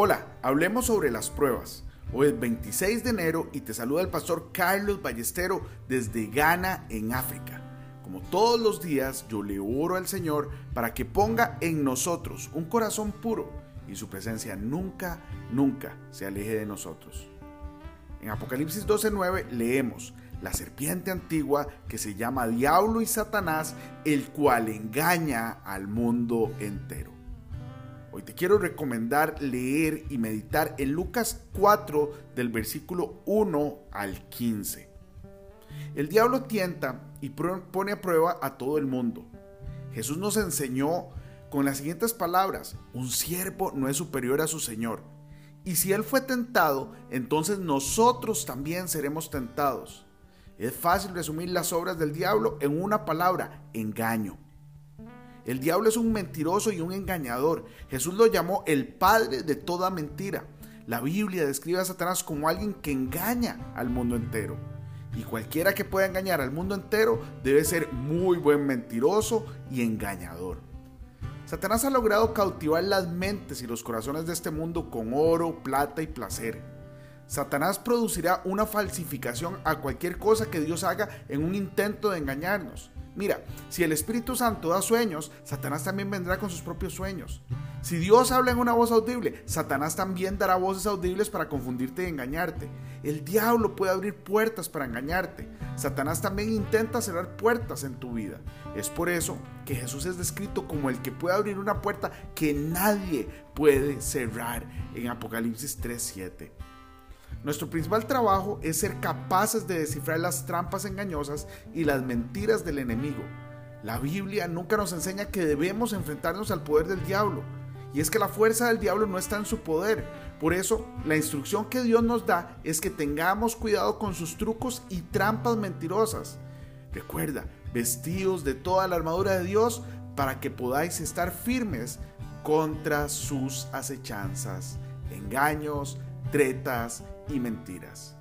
Hola, hablemos sobre las pruebas. Hoy es 26 de enero y te saluda el pastor Carlos Ballestero desde Ghana, en África. Como todos los días, yo le oro al Señor para que ponga en nosotros un corazón puro y su presencia nunca, nunca se aleje de nosotros. En Apocalipsis 12:9 leemos, la serpiente antigua que se llama Diablo y Satanás, el cual engaña al mundo entero. Hoy te quiero recomendar leer y meditar en Lucas 4 del versículo 1 al 15. El diablo tienta y pone a prueba a todo el mundo. Jesús nos enseñó con las siguientes palabras, un siervo no es superior a su Señor. Y si Él fue tentado, entonces nosotros también seremos tentados. Es fácil resumir las obras del diablo en una palabra, engaño. El diablo es un mentiroso y un engañador. Jesús lo llamó el padre de toda mentira. La Biblia describe a Satanás como alguien que engaña al mundo entero. Y cualquiera que pueda engañar al mundo entero debe ser muy buen mentiroso y engañador. Satanás ha logrado cautivar las mentes y los corazones de este mundo con oro, plata y placer. Satanás producirá una falsificación a cualquier cosa que Dios haga en un intento de engañarnos. Mira, si el Espíritu Santo da sueños, Satanás también vendrá con sus propios sueños. Si Dios habla en una voz audible, Satanás también dará voces audibles para confundirte y engañarte. El diablo puede abrir puertas para engañarte. Satanás también intenta cerrar puertas en tu vida. Es por eso que Jesús es descrito como el que puede abrir una puerta que nadie puede cerrar en Apocalipsis 3:7. Nuestro principal trabajo es ser capaces de descifrar las trampas engañosas y las mentiras del enemigo. La Biblia nunca nos enseña que debemos enfrentarnos al poder del diablo. Y es que la fuerza del diablo no está en su poder. Por eso, la instrucción que Dios nos da es que tengamos cuidado con sus trucos y trampas mentirosas. Recuerda, vestidos de toda la armadura de Dios para que podáis estar firmes contra sus acechanzas, engaños, tretas y mentiras.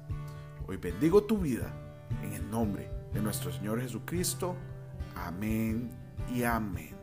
Hoy bendigo tu vida en el nombre de nuestro Señor Jesucristo. Amén y amén.